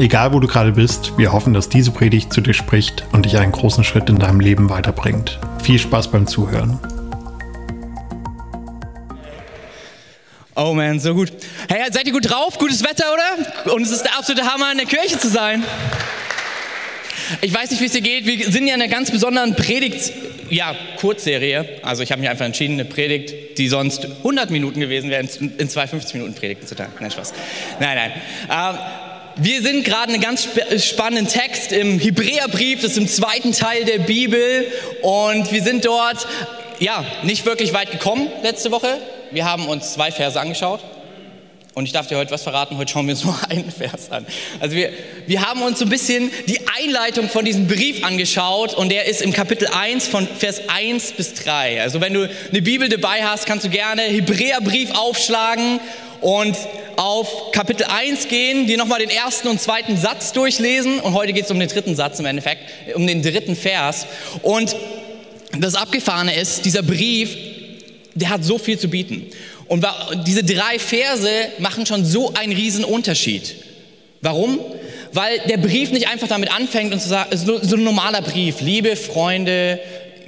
Egal wo du gerade bist, wir hoffen, dass diese Predigt zu dir spricht und dich einen großen Schritt in deinem Leben weiterbringt. Viel Spaß beim Zuhören. Oh man, so gut. Hey, seid ihr gut drauf? Gutes Wetter, oder? Und es ist der absolute Hammer, in der Kirche zu sein. Ich weiß nicht, wie es dir geht. Wir sind ja in einer ganz besonderen Predigt, ja, Kurzserie. Also ich habe mich einfach entschieden, eine Predigt, die sonst 100 Minuten gewesen wäre, in zwei 50 Minuten Predigten zu teilen. Nein, Spaß. Nein, nein. Ähm, wir sind gerade einen ganz spannenden Text im Hebräerbrief, das ist im zweiten Teil der Bibel und wir sind dort, ja, nicht wirklich weit gekommen letzte Woche. Wir haben uns zwei Verse angeschaut und ich darf dir heute was verraten, heute schauen wir uns nur einen Vers an. Also wir, wir haben uns so ein bisschen die Einleitung von diesem Brief angeschaut und der ist im Kapitel 1 von Vers 1 bis 3. Also wenn du eine Bibel dabei hast, kannst du gerne Hebräerbrief aufschlagen und auf Kapitel 1 gehen, dir nochmal den ersten und zweiten Satz durchlesen und heute geht es um den dritten Satz im Endeffekt, um den dritten Vers. Und das Abgefahrene ist, dieser Brief, der hat so viel zu bieten. Und diese drei Verse machen schon so einen riesen Unterschied. Warum? Weil der Brief nicht einfach damit anfängt und zu sagen, so ein normaler Brief, liebe Freunde,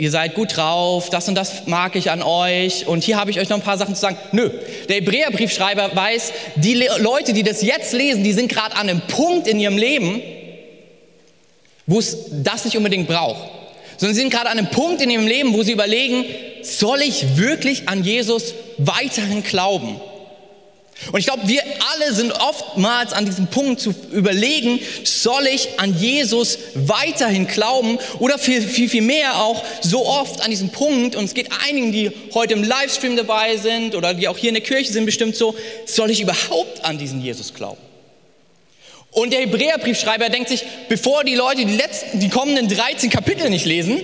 ihr seid gut drauf, das und das mag ich an euch und hier habe ich euch noch ein paar Sachen zu sagen. Nö, der Hebräerbriefschreiber weiß, die Le Leute, die das jetzt lesen, die sind gerade an einem Punkt in ihrem Leben, wo es das nicht unbedingt braucht, sondern sie sind gerade an einem Punkt in ihrem Leben, wo sie überlegen, soll ich wirklich an Jesus weiterhin glauben? Und ich glaube, wir alle sind oftmals an diesem Punkt zu überlegen, soll ich an Jesus weiterhin glauben oder viel, viel, viel mehr auch so oft an diesem Punkt, und es geht einigen, die heute im Livestream dabei sind oder die auch hier in der Kirche sind, bestimmt so, soll ich überhaupt an diesen Jesus glauben? Und der Hebräerbriefschreiber denkt sich, bevor die Leute die, letzten, die kommenden 13 Kapitel nicht lesen,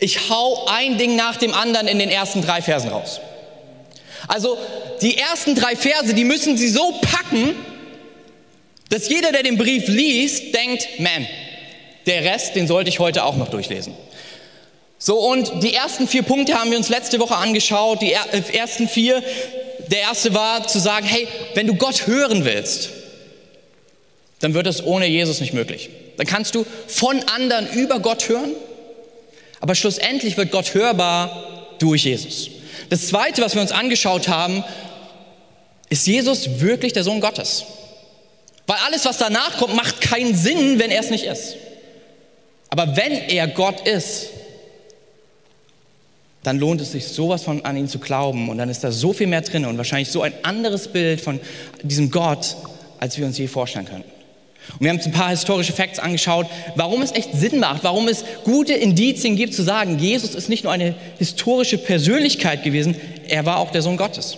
ich hau ein Ding nach dem anderen in den ersten drei Versen raus. Also die ersten drei Verse, die müssen sie so packen, dass jeder, der den Brief liest, denkt, man, der Rest, den sollte ich heute auch noch durchlesen. So, und die ersten vier Punkte haben wir uns letzte Woche angeschaut. Die äh, ersten vier, der erste war zu sagen, hey, wenn du Gott hören willst, dann wird es ohne Jesus nicht möglich. Dann kannst du von anderen über Gott hören, aber schlussendlich wird Gott hörbar durch Jesus. Das Zweite, was wir uns angeschaut haben, ist Jesus wirklich der Sohn Gottes? Weil alles, was danach kommt, macht keinen Sinn, wenn er es nicht ist. Aber wenn er Gott ist, dann lohnt es sich sowas von an ihn zu glauben und dann ist da so viel mehr drin und wahrscheinlich so ein anderes Bild von diesem Gott, als wir uns je vorstellen können. Und wir haben uns ein paar historische Facts angeschaut, warum es echt Sinn macht, warum es gute Indizien gibt zu sagen, Jesus ist nicht nur eine historische Persönlichkeit gewesen, er war auch der Sohn Gottes.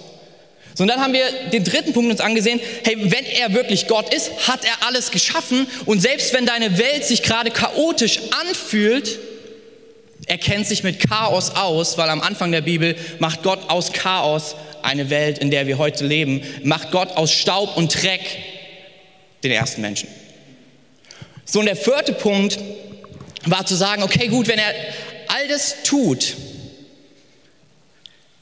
So, und dann haben wir den dritten Punkt uns angesehen, hey, wenn er wirklich Gott ist, hat er alles geschaffen. Und selbst wenn deine Welt sich gerade chaotisch anfühlt, er kennt sich mit Chaos aus, weil am Anfang der Bibel macht Gott aus Chaos eine Welt, in der wir heute leben, macht Gott aus Staub und Dreck den ersten Menschen. So, und der vierte Punkt war zu sagen, okay, gut, wenn er all das tut,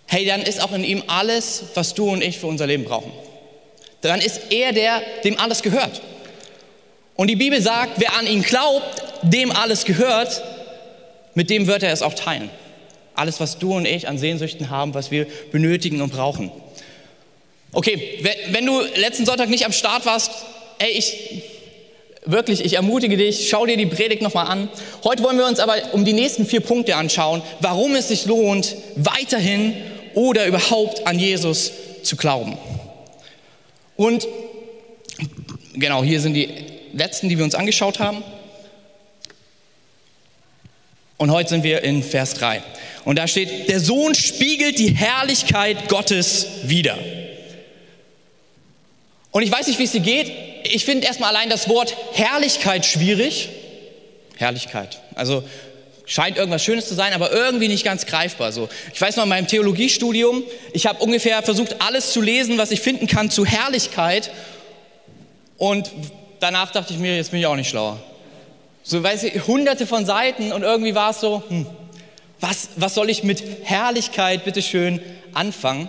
hey, dann ist auch in ihm alles, was du und ich für unser Leben brauchen. Dann ist er der, dem alles gehört. Und die Bibel sagt, wer an ihn glaubt, dem alles gehört, mit dem wird er es auch teilen. Alles, was du und ich an Sehnsüchten haben, was wir benötigen und brauchen. Okay, wenn du letzten Sonntag nicht am Start warst, ey, ich wirklich, ich ermutige dich, schau dir die Predigt nochmal an. Heute wollen wir uns aber um die nächsten vier Punkte anschauen, warum es sich lohnt, weiterhin oder überhaupt an Jesus zu glauben. Und genau, hier sind die letzten, die wir uns angeschaut haben. Und heute sind wir in Vers 3. Und da steht, der Sohn spiegelt die Herrlichkeit Gottes wider. Und ich weiß nicht, wie es dir geht. Ich finde erstmal allein das Wort Herrlichkeit schwierig. Herrlichkeit. Also scheint irgendwas Schönes zu sein, aber irgendwie nicht ganz greifbar. So, ich weiß noch in meinem Theologiestudium, ich habe ungefähr versucht, alles zu lesen, was ich finden kann zu Herrlichkeit. Und danach dachte ich mir, jetzt bin ich auch nicht schlauer. So, weiß ich, hunderte von Seiten und irgendwie war es so, hm, was, was soll ich mit Herrlichkeit bitteschön anfangen?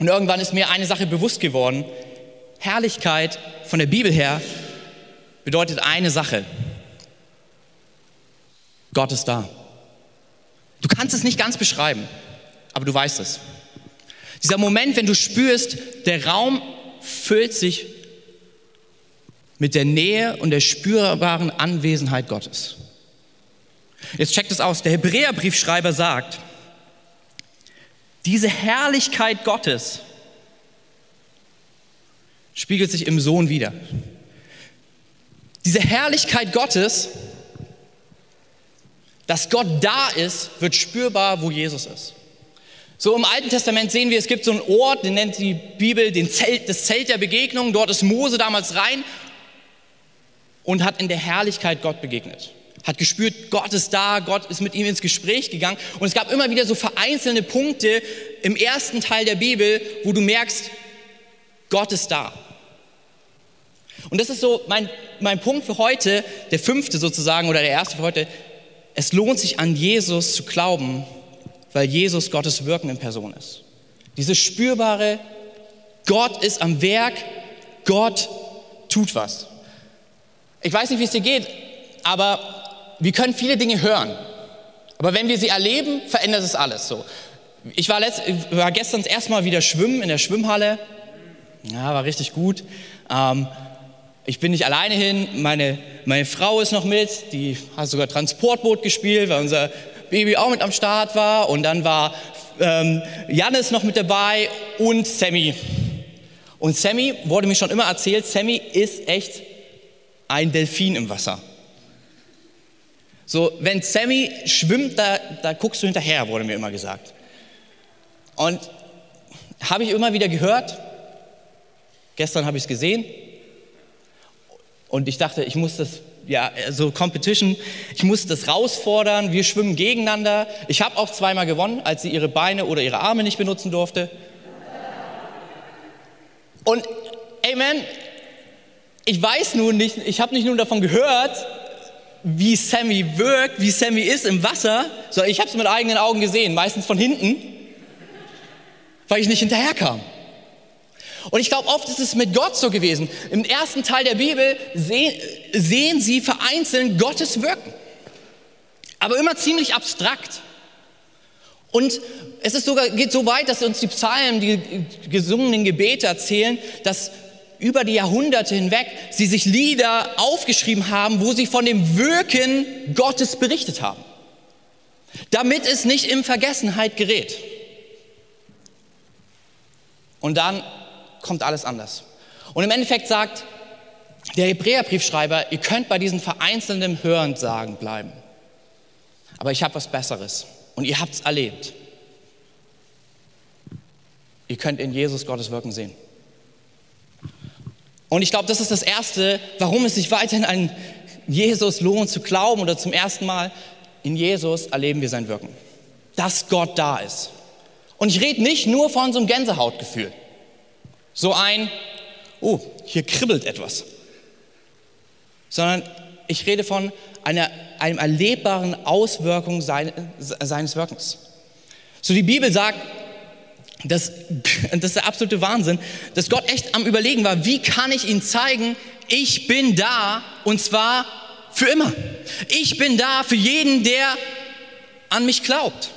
Und irgendwann ist mir eine Sache bewusst geworden. Herrlichkeit von der Bibel her bedeutet eine Sache. Gott ist da. Du kannst es nicht ganz beschreiben, aber du weißt es. Dieser Moment, wenn du spürst, der Raum füllt sich mit der Nähe und der spürbaren Anwesenheit Gottes. Jetzt checkt es aus. Der Hebräerbriefschreiber sagt, diese Herrlichkeit Gottes spiegelt sich im Sohn wieder. Diese Herrlichkeit Gottes, dass Gott da ist, wird spürbar, wo Jesus ist. So im Alten Testament sehen wir, es gibt so einen Ort, den nennt die Bibel den Zelt, das Zelt der Begegnung. Dort ist Mose damals rein und hat in der Herrlichkeit Gott begegnet. Hat gespürt, Gott ist da, Gott ist mit ihm ins Gespräch gegangen. Und es gab immer wieder so vereinzelte Punkte im ersten Teil der Bibel, wo du merkst, Gott ist da. Und das ist so mein, mein Punkt für heute, der fünfte sozusagen oder der erste für heute. Es lohnt sich an Jesus zu glauben, weil Jesus Gottes Wirken in Person ist. Dieses spürbare, Gott ist am Werk, Gott tut was. Ich weiß nicht, wie es dir geht, aber wir können viele Dinge hören. Aber wenn wir sie erleben, verändert es alles so. Ich war, letzt, war gestern das erste Mal wieder schwimmen in der Schwimmhalle. Ja, war richtig gut. Ähm, ich bin nicht alleine hin, meine, meine Frau ist noch mit, die hat sogar Transportboot gespielt, weil unser Baby auch mit am Start war. Und dann war ähm, Jannis noch mit dabei und Sammy. Und Sammy wurde mir schon immer erzählt, Sammy ist echt ein Delfin im Wasser. So, wenn Sammy schwimmt, da, da guckst du hinterher, wurde mir immer gesagt. Und habe ich immer wieder gehört. Gestern habe ich es gesehen. Und ich dachte, ich muss das, ja, so Competition, ich muss das herausfordern. Wir schwimmen gegeneinander. Ich habe auch zweimal gewonnen, als sie ihre Beine oder ihre Arme nicht benutzen durfte. Und Amen, ich weiß nun nicht, ich habe nicht nur davon gehört, wie Sammy wirkt, wie Sammy ist im Wasser, sondern ich habe es mit eigenen Augen gesehen, meistens von hinten, weil ich nicht hinterherkam. Und ich glaube, oft ist es mit Gott so gewesen. Im ersten Teil der Bibel sehen, sehen sie vereinzelt Gottes Wirken, aber immer ziemlich abstrakt. Und es ist sogar, geht so weit, dass uns die Psalmen, die gesungenen Gebete erzählen, dass über die Jahrhunderte hinweg sie sich Lieder aufgeschrieben haben, wo sie von dem Wirken Gottes berichtet haben, damit es nicht in Vergessenheit gerät. Und dann kommt alles anders. Und im Endeffekt sagt der Hebräerbriefschreiber, ihr könnt bei diesen vereinzelten Hörensagen bleiben. Aber ich habe was Besseres und ihr habt es erlebt. Ihr könnt in Jesus Gottes Wirken sehen. Und ich glaube, das ist das Erste, warum es sich weiterhin an Jesus lohnt zu glauben oder zum ersten Mal in Jesus erleben wir sein Wirken. Dass Gott da ist. Und ich rede nicht nur von so einem Gänsehautgefühl. So ein, oh, hier kribbelt etwas. Sondern ich rede von einer, einem erlebbaren Auswirkung seines Wirkens. So die Bibel sagt, das, das ist der absolute Wahnsinn, dass Gott echt am Überlegen war, wie kann ich ihnen zeigen, ich bin da und zwar für immer. Ich bin da für jeden, der an mich glaubt.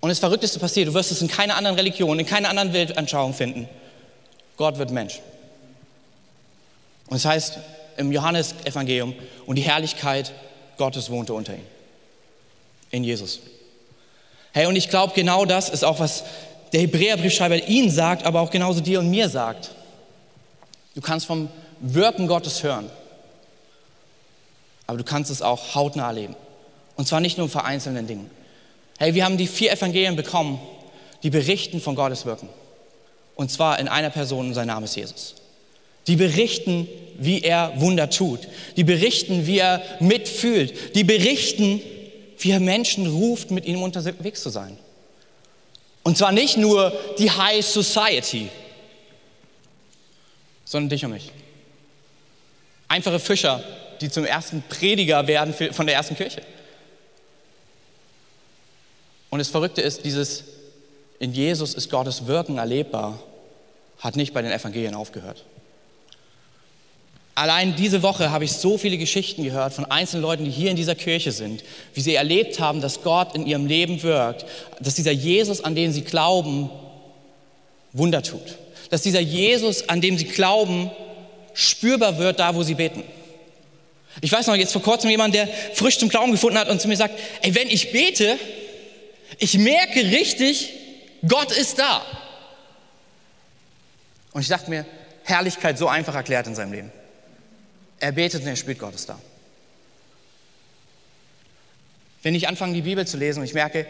Und das Verrückteste passiert, du wirst es in keiner anderen Religion, in keiner anderen Weltanschauung finden. Gott wird Mensch. Und es das heißt im Johannesevangelium, und die Herrlichkeit Gottes wohnte unter ihm. In Jesus. Hey, und ich glaube, genau das ist auch, was der Hebräerbriefschreiber ihnen sagt, aber auch genauso dir und mir sagt. Du kannst vom Wirken Gottes hören, aber du kannst es auch hautnah erleben. Und zwar nicht nur in vereinzelten Dingen. Hey, wir haben die vier Evangelien bekommen, die berichten von Gottes Wirken. Und zwar in einer Person, und sein Name ist Jesus. die berichten, wie er Wunder tut, die berichten, wie er mitfühlt, die berichten, wie er Menschen ruft, mit ihnen unterwegs zu sein. Und zwar nicht nur die High Society, sondern dich und mich. Einfache Fischer, die zum ersten Prediger werden von der ersten Kirche. Und das Verrückte ist, dieses in Jesus ist Gottes Wirken erlebbar, hat nicht bei den Evangelien aufgehört. Allein diese Woche habe ich so viele Geschichten gehört von einzelnen Leuten, die hier in dieser Kirche sind, wie sie erlebt haben, dass Gott in ihrem Leben wirkt, dass dieser Jesus, an den sie glauben, Wunder tut. Dass dieser Jesus, an dem sie glauben, spürbar wird da, wo sie beten. Ich weiß noch, jetzt vor kurzem jemand, der frisch zum Glauben gefunden hat und zu mir sagt, ey, wenn ich bete, ich merke richtig, Gott ist da. Und ich dachte mir, Herrlichkeit so einfach erklärt in seinem Leben. Er betet und er spürt, Gott ist da. Wenn ich anfange, die Bibel zu lesen und ich merke,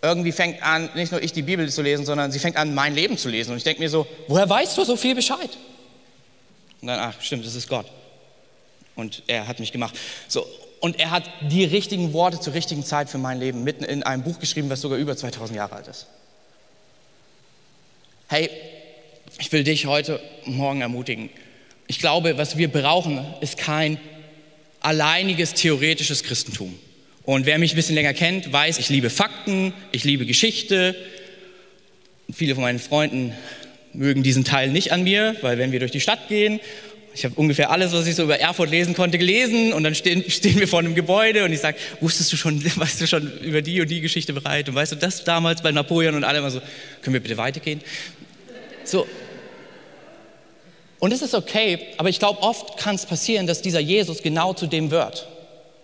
irgendwie fängt an, nicht nur ich die Bibel zu lesen, sondern sie fängt an, mein Leben zu lesen. Und ich denke mir so, woher weißt du so viel Bescheid? Und dann, ach stimmt, das ist Gott. Und er hat mich gemacht. So, und er hat die richtigen Worte zur richtigen Zeit für mein Leben mitten in einem Buch geschrieben, was sogar über 2000 Jahre alt ist. Hey, ich will dich heute Morgen ermutigen. Ich glaube, was wir brauchen, ist kein alleiniges theoretisches Christentum. Und wer mich ein bisschen länger kennt, weiß, ich liebe Fakten, ich liebe Geschichte. Viele von meinen Freunden mögen diesen Teil nicht an mir, weil wenn wir durch die Stadt gehen ich habe ungefähr alles, was ich so über Erfurt lesen konnte, gelesen und dann stehen, stehen wir vor einem Gebäude und ich sage, wusstest du schon, weißt du schon über die und die Geschichte bereit und weißt du das damals bei Napoleon und alle immer so, können wir bitte weitergehen? So. Und es ist okay, aber ich glaube, oft kann es passieren, dass dieser Jesus genau zu dem wird.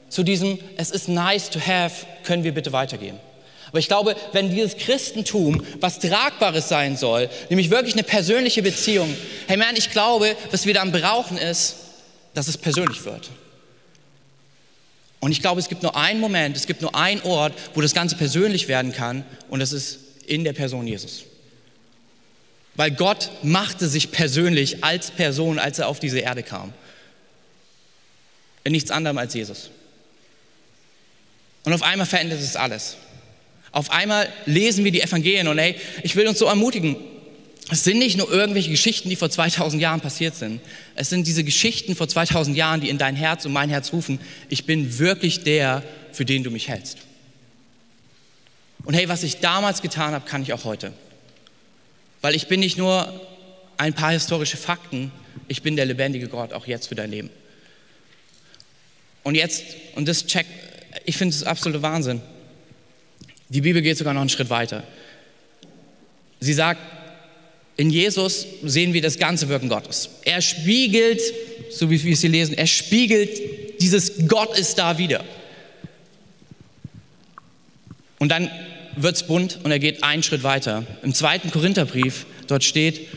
Zu diesem, es ist nice to have, können wir bitte weitergehen. Aber ich glaube, wenn dieses Christentum was Tragbares sein soll, nämlich wirklich eine persönliche Beziehung, hey man, ich glaube, was wir dann brauchen ist, dass es persönlich wird. Und ich glaube, es gibt nur einen Moment, es gibt nur einen Ort, wo das Ganze persönlich werden kann und das ist in der Person Jesus. Weil Gott machte sich persönlich als Person, als er auf diese Erde kam. In nichts anderem als Jesus. Und auf einmal verändert es alles. Auf einmal lesen wir die Evangelien und hey, ich will uns so ermutigen. Es sind nicht nur irgendwelche Geschichten, die vor 2000 Jahren passiert sind. Es sind diese Geschichten vor 2000 Jahren, die in dein Herz und mein Herz rufen. Ich bin wirklich der, für den du mich hältst. Und hey, was ich damals getan habe, kann ich auch heute. Weil ich bin nicht nur ein paar historische Fakten, ich bin der lebendige Gott, auch jetzt für dein Leben. Und jetzt, und das check, ich finde es absolute Wahnsinn. Die Bibel geht sogar noch einen Schritt weiter. Sie sagt, in Jesus sehen wir das ganze Wirken Gottes. Er spiegelt, so wie wir es hier lesen, er spiegelt dieses Gott ist da wieder. Und dann wird es bunt und er geht einen Schritt weiter. Im zweiten Korintherbrief, dort steht,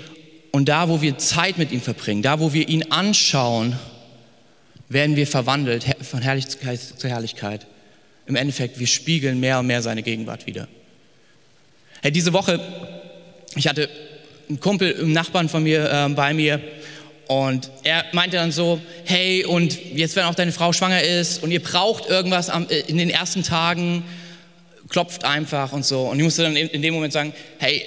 und da, wo wir Zeit mit ihm verbringen, da, wo wir ihn anschauen, werden wir verwandelt von Herrlichkeit zu Herrlichkeit im Endeffekt, wir spiegeln mehr und mehr seine Gegenwart wieder. Hey, diese Woche, ich hatte einen Kumpel, einen Nachbarn von mir äh, bei mir und er meinte dann so, hey, und jetzt, wenn auch deine Frau schwanger ist und ihr braucht irgendwas am, äh, in den ersten Tagen, klopft einfach und so. Und ich musste dann in dem Moment sagen, hey,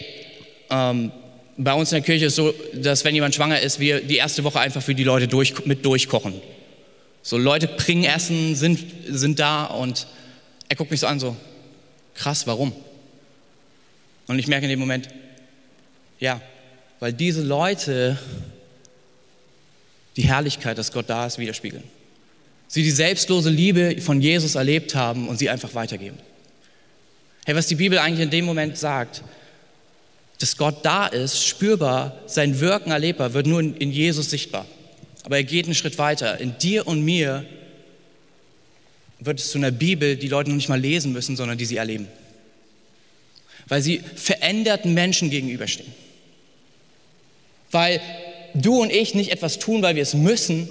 ähm, bei uns in der Kirche ist es so, dass wenn jemand schwanger ist, wir die erste Woche einfach für die Leute durch, mit durchkochen. So Leute bringen Essen, sind, sind da und er guckt mich so an, so, krass, warum? Und ich merke in dem Moment, ja, weil diese Leute die Herrlichkeit, dass Gott da ist, widerspiegeln. Sie die selbstlose Liebe von Jesus erlebt haben und sie einfach weitergeben. Hey, was die Bibel eigentlich in dem Moment sagt, dass Gott da ist, spürbar, sein Wirken erlebbar, wird nur in Jesus sichtbar. Aber er geht einen Schritt weiter. In dir und mir wird es zu einer Bibel, die Leute noch nicht mal lesen müssen, sondern die sie erleben. Weil sie veränderten Menschen gegenüberstehen. Weil du und ich nicht etwas tun, weil wir es müssen,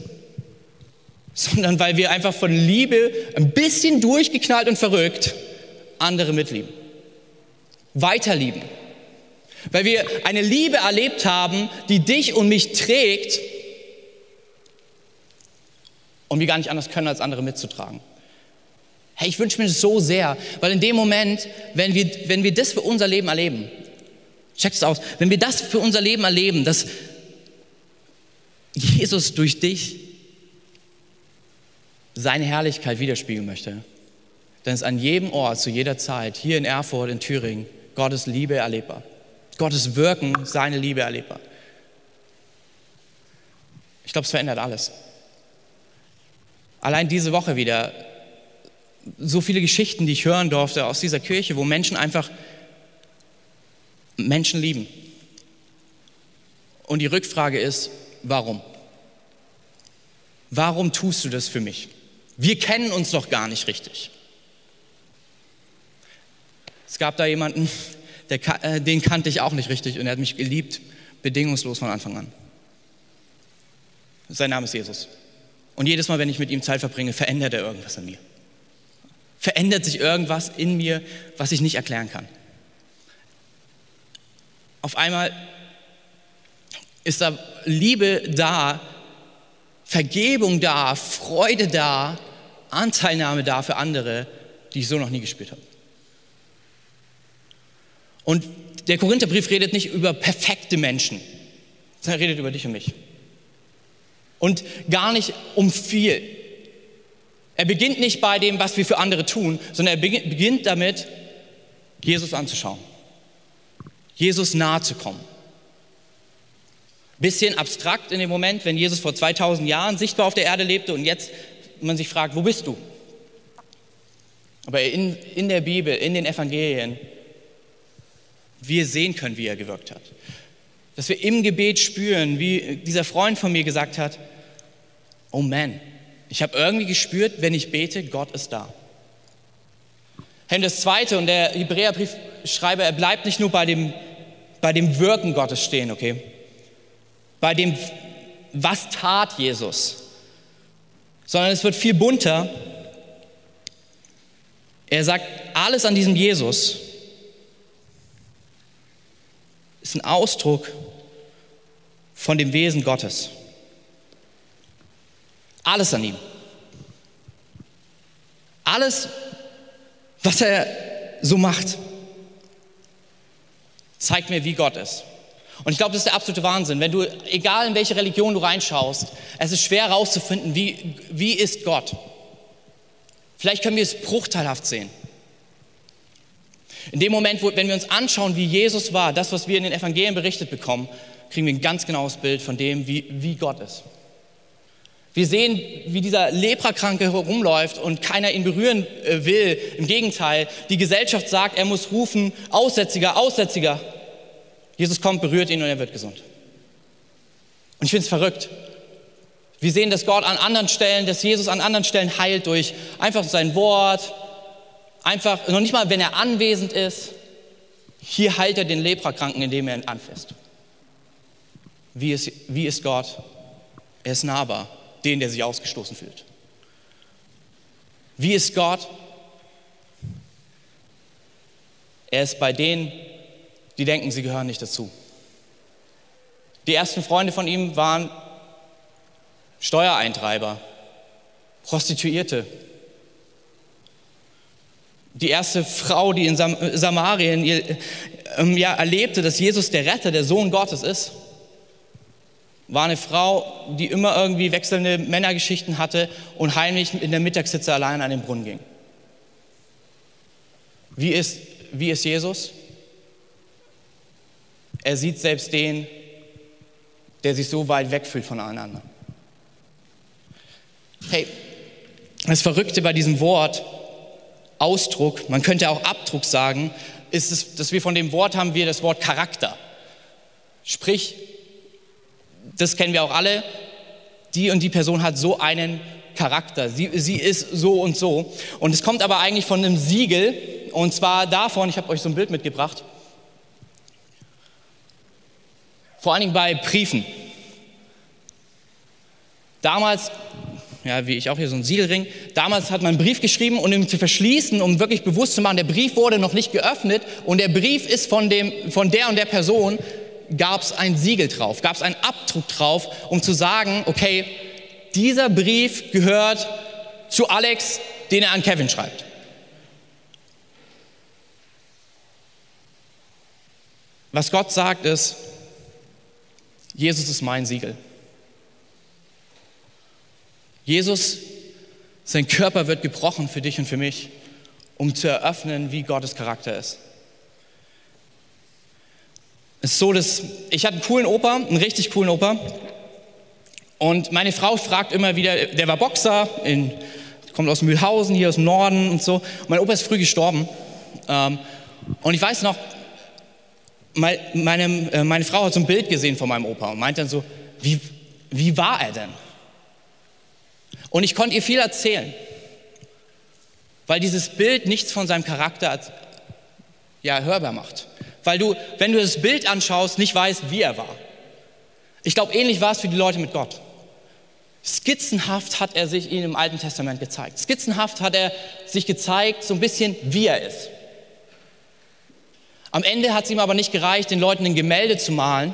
sondern weil wir einfach von Liebe ein bisschen durchgeknallt und verrückt andere mitlieben. Weiterlieben. Weil wir eine Liebe erlebt haben, die dich und mich trägt und wir gar nicht anders können, als andere mitzutragen. Hey, ich wünsche mir das so sehr, weil in dem Moment, wenn wir, wenn wir das für unser Leben erleben, check es aus, wenn wir das für unser Leben erleben, dass Jesus durch dich seine Herrlichkeit widerspiegeln möchte, dann ist an jedem Ort, zu jeder Zeit, hier in Erfurt, in Thüringen, Gottes Liebe erlebbar. Gottes Wirken, seine Liebe erlebbar. Ich glaube, es verändert alles. Allein diese Woche wieder so viele Geschichten, die ich hören durfte aus dieser Kirche, wo Menschen einfach Menschen lieben. Und die Rückfrage ist, warum? Warum tust du das für mich? Wir kennen uns doch gar nicht richtig. Es gab da jemanden, der, äh, den kannte ich auch nicht richtig und er hat mich geliebt, bedingungslos von Anfang an. Sein Name ist Jesus. Und jedes Mal, wenn ich mit ihm Zeit verbringe, verändert er irgendwas in mir. Verändert sich irgendwas in mir, was ich nicht erklären kann. Auf einmal ist da Liebe da, Vergebung da, Freude da, Anteilnahme da für andere, die ich so noch nie gespürt habe. Und der Korintherbrief redet nicht über perfekte Menschen, sondern er redet über dich und mich. Und gar nicht um viel. Er beginnt nicht bei dem, was wir für andere tun, sondern er beginnt damit, Jesus anzuschauen, Jesus nahe zu kommen. Bisschen abstrakt in dem Moment, wenn Jesus vor 2000 Jahren sichtbar auf der Erde lebte und jetzt man sich fragt, wo bist du? Aber in, in der Bibel, in den Evangelien wir sehen können, wie er gewirkt hat. Dass wir im Gebet spüren, wie dieser Freund von mir gesagt hat, oh man, ich habe irgendwie gespürt, wenn ich bete, Gott ist da. Hey, das Zweite, und der Hebräerbriefschreiber, er bleibt nicht nur bei dem, bei dem Wirken Gottes stehen, okay? Bei dem, was tat Jesus, sondern es wird viel bunter. Er sagt, alles an diesem Jesus ist ein Ausdruck von dem Wesen Gottes. Alles an ihm. Alles, was er so macht, zeigt mir, wie Gott ist. Und ich glaube, das ist der absolute Wahnsinn. Wenn du, egal in welche Religion du reinschaust, es ist schwer herauszufinden, wie, wie ist Gott. Vielleicht können wir es bruchteilhaft sehen. In dem Moment, wo, wenn wir uns anschauen, wie Jesus war, das, was wir in den Evangelien berichtet bekommen, kriegen wir ein ganz genaues Bild von dem, wie, wie Gott ist. Wir sehen, wie dieser Leprakranke herumläuft und keiner ihn berühren äh, will. Im Gegenteil, die Gesellschaft sagt, er muss rufen, Aussätziger, Aussätziger. Jesus kommt, berührt ihn und er wird gesund. Und ich finde es verrückt. Wir sehen, dass Gott an anderen Stellen, dass Jesus an anderen Stellen heilt durch einfach sein Wort, einfach, noch nicht mal, wenn er anwesend ist, hier heilt er den Leprakranken, indem er ihn anfasst. Wie ist, wie ist Gott? Er ist nahbar, den, der sich ausgestoßen fühlt. Wie ist Gott? Er ist bei denen, die denken, sie gehören nicht dazu. Die ersten Freunde von ihm waren Steuereintreiber, Prostituierte, die erste Frau, die in Sam Samarien ähm, ja, erlebte, dass Jesus der Retter, der Sohn Gottes ist, war eine Frau, die immer irgendwie wechselnde Männergeschichten hatte und heimlich in der Mittagssitze allein an den Brunnen ging. Wie ist, wie ist Jesus? Er sieht selbst den, der sich so weit wegfühlt von allen anderen. Hey, das Verrückte bei diesem Wort Ausdruck, man könnte auch Abdruck sagen, ist es, dass wir von dem Wort haben wir das Wort Charakter. Sprich, das kennen wir auch alle, die und die Person hat so einen Charakter, sie, sie ist so und so. Und es kommt aber eigentlich von einem Siegel, und zwar davon, ich habe euch so ein Bild mitgebracht, vor allen Dingen bei Briefen. Damals ja, wie ich auch hier so ein Siegelring. Damals hat man einen Brief geschrieben, um ihn zu verschließen, um wirklich bewusst zu machen, der Brief wurde noch nicht geöffnet und der Brief ist von, dem, von der und der Person, gab es ein Siegel drauf, gab es einen Abdruck drauf, um zu sagen, okay, dieser Brief gehört zu Alex, den er an Kevin schreibt. Was Gott sagt ist, Jesus ist mein Siegel. Jesus, sein Körper wird gebrochen für dich und für mich, um zu eröffnen, wie Gottes Charakter ist. Ist so, dass ich hatte einen coolen Opa, einen richtig coolen Opa. Und meine Frau fragt immer wieder, der war Boxer, in, kommt aus Mühlhausen, hier aus dem Norden und so. Und mein Opa ist früh gestorben. Ähm, und ich weiß noch, meine, äh, meine Frau hat so ein Bild gesehen von meinem Opa und meint dann so, wie, wie war er denn? Und ich konnte ihr viel erzählen, weil dieses Bild nichts von seinem Charakter ja, hörbar macht. Weil du, wenn du das Bild anschaust, nicht weißt, wie er war. Ich glaube, ähnlich war es für die Leute mit Gott. Skizzenhaft hat er sich ihnen im Alten Testament gezeigt. Skizzenhaft hat er sich gezeigt, so ein bisschen, wie er ist. Am Ende hat es ihm aber nicht gereicht, den Leuten ein Gemälde zu malen,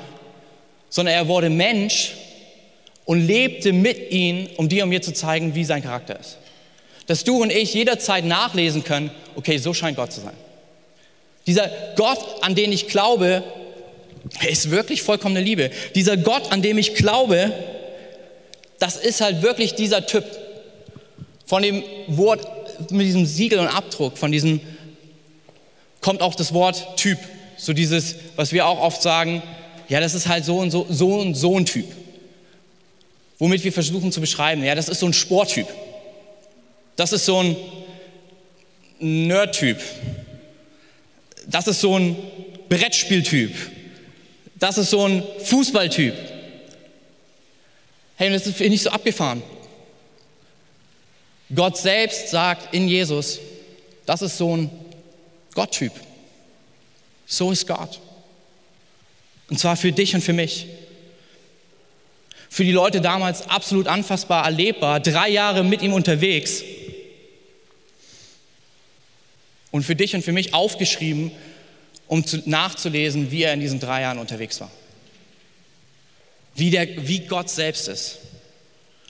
sondern er wurde Mensch und lebte mit ihnen, um dir und mir zu zeigen, wie sein Charakter ist. Dass du und ich jederzeit nachlesen können, okay, so scheint Gott zu sein. Dieser Gott, an den ich glaube, ist wirklich vollkommene Liebe. Dieser Gott, an dem ich glaube, das ist halt wirklich dieser Typ. Von dem Wort, mit diesem Siegel und Abdruck, von diesem kommt auch das Wort Typ. So dieses, was wir auch oft sagen, ja, das ist halt so und so, so und so ein Typ. Womit wir versuchen zu beschreiben, ja, das ist so ein Sporttyp. Das ist so ein Nerd-Typ. Das ist so ein Brettspieltyp. Das ist so ein Fußballtyp. Hey, und das ist nicht so abgefahren. Gott selbst sagt in Jesus, das ist so ein Gotttyp. So ist Gott. Und zwar für dich und für mich. Für die Leute damals absolut anfassbar erlebbar, drei Jahre mit ihm unterwegs. Und für dich und für mich aufgeschrieben, um zu, nachzulesen, wie er in diesen drei Jahren unterwegs war. Wie, der, wie Gott selbst ist.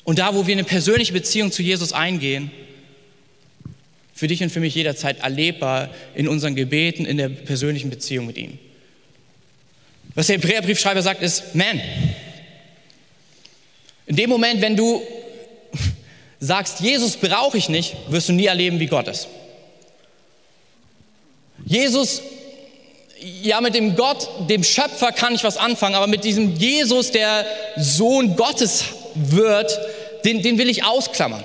Und da, wo wir eine persönliche Beziehung zu Jesus eingehen, für dich und für mich jederzeit erlebbar in unseren Gebeten, in der persönlichen Beziehung mit ihm. Was der Hebräerbriefschreiber sagt, ist, man, in dem Moment, wenn du sagst, Jesus brauche ich nicht, wirst du nie erleben, wie Gott ist. Jesus, ja, mit dem Gott, dem Schöpfer kann ich was anfangen, aber mit diesem Jesus, der Sohn Gottes wird, den, den will ich ausklammern.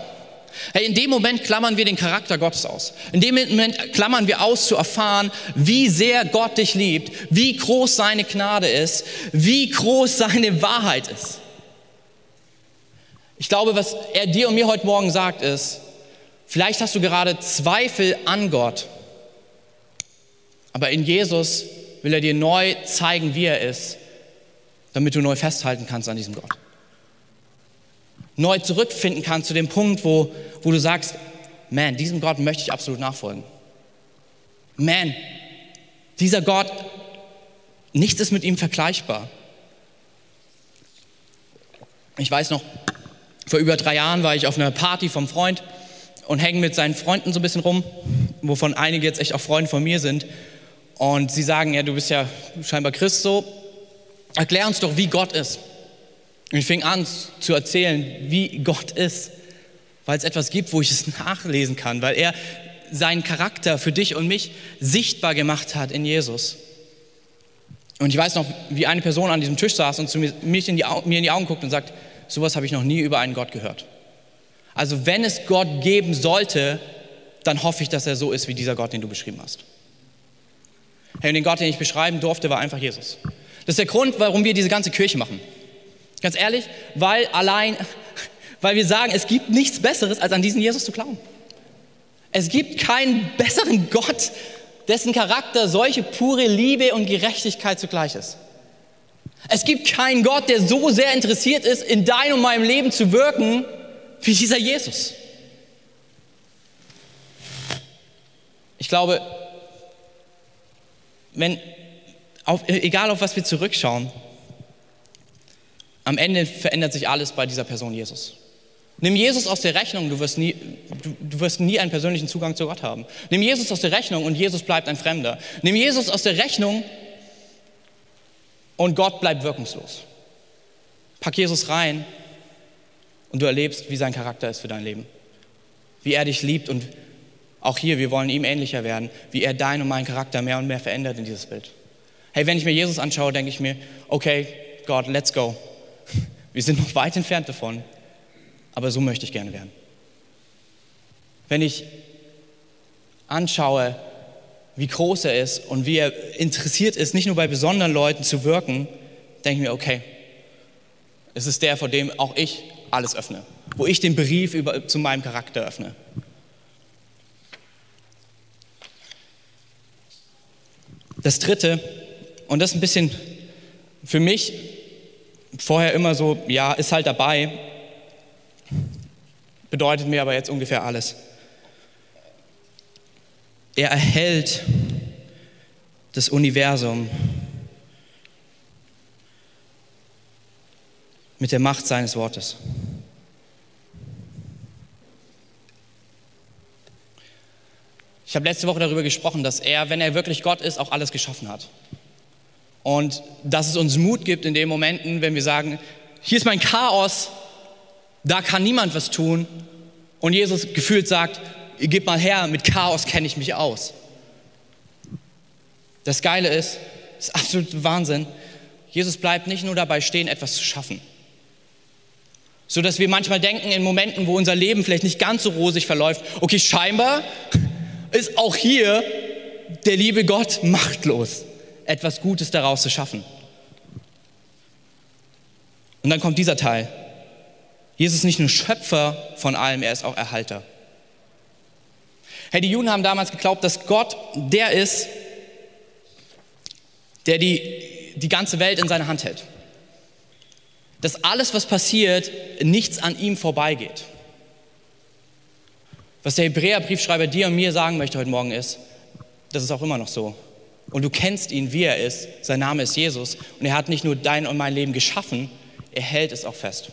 Hey, in dem Moment klammern wir den Charakter Gottes aus. In dem Moment klammern wir aus zu erfahren, wie sehr Gott dich liebt, wie groß seine Gnade ist, wie groß seine Wahrheit ist. Ich glaube, was er dir und mir heute Morgen sagt, ist, vielleicht hast du gerade Zweifel an Gott, aber in Jesus will er dir neu zeigen, wie er ist, damit du neu festhalten kannst an diesem Gott neu zurückfinden kannst zu dem Punkt, wo, wo du sagst, man, diesem Gott möchte ich absolut nachfolgen. Man, dieser Gott, nichts ist mit ihm vergleichbar. Ich weiß noch, vor über drei Jahren war ich auf einer Party vom Freund und hänge mit seinen Freunden so ein bisschen rum, wovon einige jetzt echt auch Freunde von mir sind. Und sie sagen, ja, du bist ja scheinbar Christ so. Erklär uns doch, wie Gott ist. Und ich fing an zu erzählen, wie Gott ist, weil es etwas gibt, wo ich es nachlesen kann, weil er seinen Charakter für dich und mich sichtbar gemacht hat in Jesus. Und ich weiß noch, wie eine Person an diesem Tisch saß und zu mir, in die, mir in die Augen guckt und sagt, sowas habe ich noch nie über einen Gott gehört. Also wenn es Gott geben sollte, dann hoffe ich, dass er so ist wie dieser Gott, den du beschrieben hast. Hey, und den Gott, den ich beschreiben durfte, war einfach Jesus. Das ist der Grund, warum wir diese ganze Kirche machen. Ganz ehrlich, weil allein, weil wir sagen, es gibt nichts Besseres, als an diesen Jesus zu glauben. Es gibt keinen besseren Gott, dessen Charakter solche pure Liebe und Gerechtigkeit zugleich ist. Es gibt keinen Gott, der so sehr interessiert ist, in deinem und meinem Leben zu wirken, wie dieser Jesus. Ich glaube, wenn, auf, egal auf was wir zurückschauen, am Ende verändert sich alles bei dieser Person Jesus. Nimm Jesus aus der Rechnung, du wirst, nie, du, du wirst nie einen persönlichen Zugang zu Gott haben. Nimm Jesus aus der Rechnung und Jesus bleibt ein Fremder. Nimm Jesus aus der Rechnung und Gott bleibt wirkungslos. Pack Jesus rein und du erlebst, wie sein Charakter ist für dein Leben. Wie er dich liebt und auch hier, wir wollen ihm ähnlicher werden, wie er deinen und meinen Charakter mehr und mehr verändert in dieses Bild. Hey, wenn ich mir Jesus anschaue, denke ich mir, okay, Gott, let's go. Wir sind noch weit entfernt davon aber so möchte ich gerne werden. Wenn ich anschaue, wie groß er ist und wie er interessiert ist, nicht nur bei besonderen Leuten zu wirken, denke ich mir, okay, es ist der, vor dem auch ich alles öffne, wo ich den Brief über, zu meinem Charakter öffne. Das Dritte, und das ist ein bisschen für mich vorher immer so, ja, ist halt dabei, bedeutet mir aber jetzt ungefähr alles. Er erhält das Universum mit der Macht seines Wortes. Ich habe letzte Woche darüber gesprochen, dass er, wenn er wirklich Gott ist, auch alles geschaffen hat. Und dass es uns Mut gibt in den Momenten, wenn wir sagen, hier ist mein Chaos, da kann niemand was tun. Und Jesus gefühlt sagt, gib mal her, mit Chaos kenne ich mich aus. Das Geile ist, das ist absolut Wahnsinn, Jesus bleibt nicht nur dabei stehen, etwas zu schaffen. So dass wir manchmal denken, in Momenten, wo unser Leben vielleicht nicht ganz so rosig verläuft, okay, scheinbar ist auch hier der liebe Gott machtlos, etwas Gutes daraus zu schaffen. Und dann kommt dieser Teil. Jesus ist nicht nur Schöpfer von allem, er ist auch Erhalter. Hey, die Juden haben damals geglaubt, dass Gott der ist, der die, die ganze Welt in seiner Hand hält. Dass alles, was passiert, nichts an ihm vorbeigeht. Was der Hebräerbriefschreiber dir und mir sagen möchte heute Morgen ist, das ist auch immer noch so. Und du kennst ihn, wie er ist. Sein Name ist Jesus. Und er hat nicht nur dein und mein Leben geschaffen, er hält es auch fest.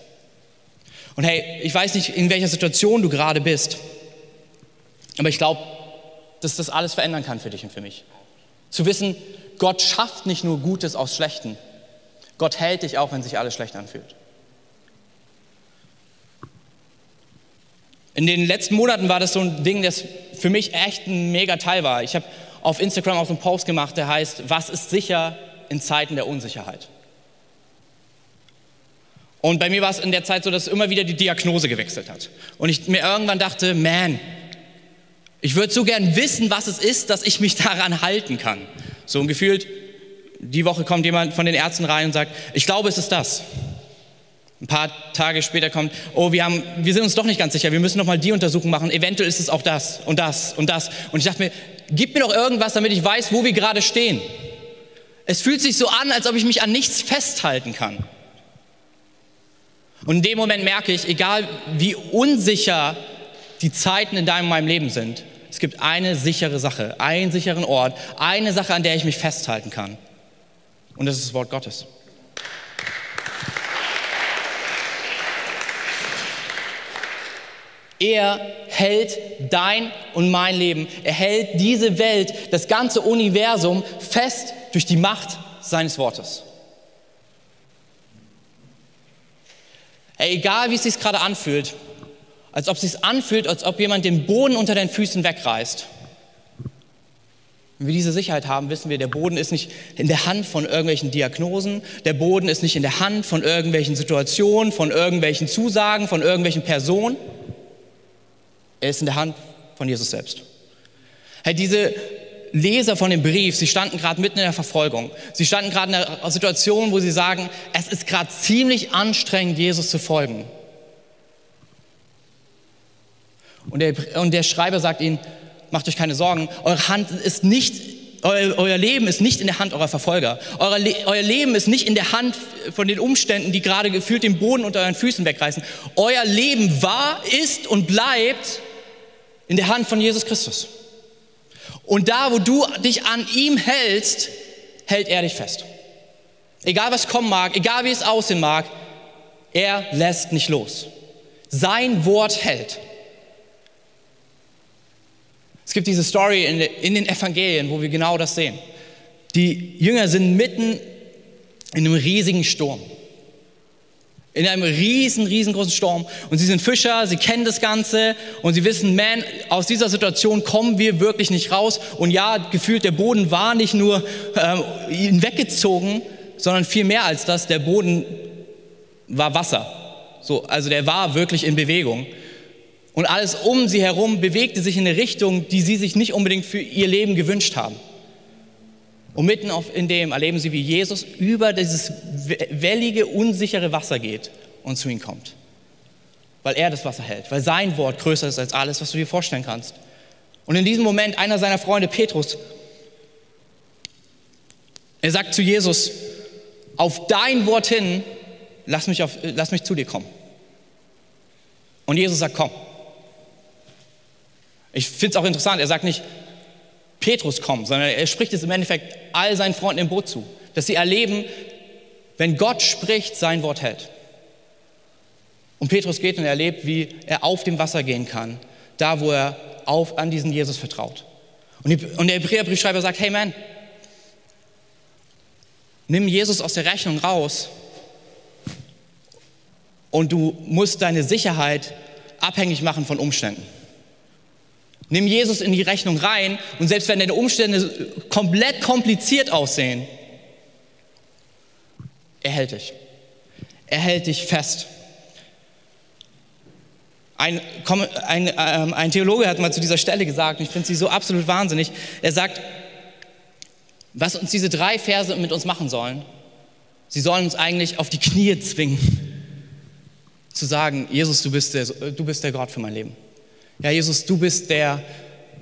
Und hey, ich weiß nicht, in welcher Situation du gerade bist, aber ich glaube, dass das alles verändern kann für dich und für mich. Zu wissen, Gott schafft nicht nur Gutes aus Schlechten, Gott hält dich auch, wenn sich alles schlecht anfühlt. In den letzten Monaten war das so ein Ding, das für mich echt ein mega Teil war. Ich habe auf Instagram auch so einen Post gemacht, der heißt, was ist sicher in Zeiten der Unsicherheit? Und bei mir war es in der Zeit so, dass immer wieder die Diagnose gewechselt hat. Und ich mir irgendwann dachte, man, ich würde so gern wissen, was es ist, dass ich mich daran halten kann. So ein gefühlt, die Woche kommt jemand von den Ärzten rein und sagt, ich glaube, es ist das. Ein paar Tage später kommt, oh, wir, haben, wir sind uns doch nicht ganz sicher, wir müssen noch mal die Untersuchung machen, eventuell ist es auch das und das und das. Und ich dachte mir, gib mir doch irgendwas, damit ich weiß, wo wir gerade stehen. Es fühlt sich so an, als ob ich mich an nichts festhalten kann. Und in dem Moment merke ich, egal wie unsicher die Zeiten in deinem meinem Leben sind, es gibt eine sichere Sache, einen sicheren Ort, eine Sache, an der ich mich festhalten kann. Und das ist das Wort Gottes. Er hält dein und mein Leben. Er hält diese Welt, das ganze Universum fest durch die Macht seines Wortes. Ey, egal wie es sich gerade anfühlt, als ob es sich anfühlt, als ob jemand den Boden unter den Füßen wegreißt. Wenn wir diese Sicherheit haben, wissen wir, der Boden ist nicht in der Hand von irgendwelchen Diagnosen, der Boden ist nicht in der Hand von irgendwelchen Situationen, von irgendwelchen Zusagen, von irgendwelchen Personen. Er ist in der Hand von Jesus selbst. Hey, diese Leser von dem Brief, sie standen gerade mitten in der Verfolgung. Sie standen gerade in einer Situation, wo sie sagen, es ist gerade ziemlich anstrengend, Jesus zu folgen. Und der, und der Schreiber sagt ihnen, macht euch keine Sorgen, eure Hand ist nicht, euer, euer Leben ist nicht in der Hand eurer Verfolger. Euer, euer Leben ist nicht in der Hand von den Umständen, die gerade gefühlt den Boden unter euren Füßen wegreißen. Euer Leben war, ist und bleibt in der Hand von Jesus Christus. Und da, wo du dich an ihm hältst, hält er dich fest. Egal was kommen mag, egal wie es aussehen mag, er lässt nicht los. sein Wort hält. Es gibt diese Story in, den Evangelien, wo wir genau das sehen. Die Jünger sind mitten in einem riesigen Sturm. In einem riesen, riesengroßen Sturm. Und sie sind Fischer, sie kennen das Ganze und sie wissen, man, aus dieser Situation kommen wir wirklich nicht raus. Und ja, gefühlt, der Boden war nicht nur ähm, weggezogen, sondern viel mehr als das, der Boden war Wasser. So, also der war wirklich in Bewegung. Und alles um sie herum bewegte sich in eine Richtung, die sie sich nicht unbedingt für ihr Leben gewünscht haben. Und mitten in dem erleben sie, wie Jesus über dieses wellige, unsichere Wasser geht und zu ihnen kommt. Weil er das Wasser hält, weil sein Wort größer ist als alles, was du dir vorstellen kannst. Und in diesem Moment einer seiner Freunde, Petrus, er sagt zu Jesus, auf dein Wort hin, lass mich, auf, lass mich zu dir kommen. Und Jesus sagt, komm. Ich finde es auch interessant, er sagt nicht, Petrus komm, sondern er spricht es im Endeffekt all seinen Freunden im Boot zu, dass sie erleben, wenn Gott spricht, sein Wort hält. Und Petrus geht und erlebt, wie er auf dem Wasser gehen kann, da wo er auf, an diesen Jesus vertraut. Und, die, und der Hebräerbriefschreiber sagt, hey man, nimm Jesus aus der Rechnung raus und du musst deine Sicherheit abhängig machen von Umständen. Nimm Jesus in die Rechnung rein und selbst wenn deine Umstände komplett kompliziert aussehen, er hält dich. Er hält dich fest. Ein, ein, ähm, ein Theologe hat mal zu dieser Stelle gesagt, und ich finde sie so absolut wahnsinnig, er sagt, was uns diese drei Verse mit uns machen sollen, sie sollen uns eigentlich auf die Knie zwingen, zu sagen, Jesus, du bist der, du bist der Gott für mein Leben. Ja, Jesus, du bist der,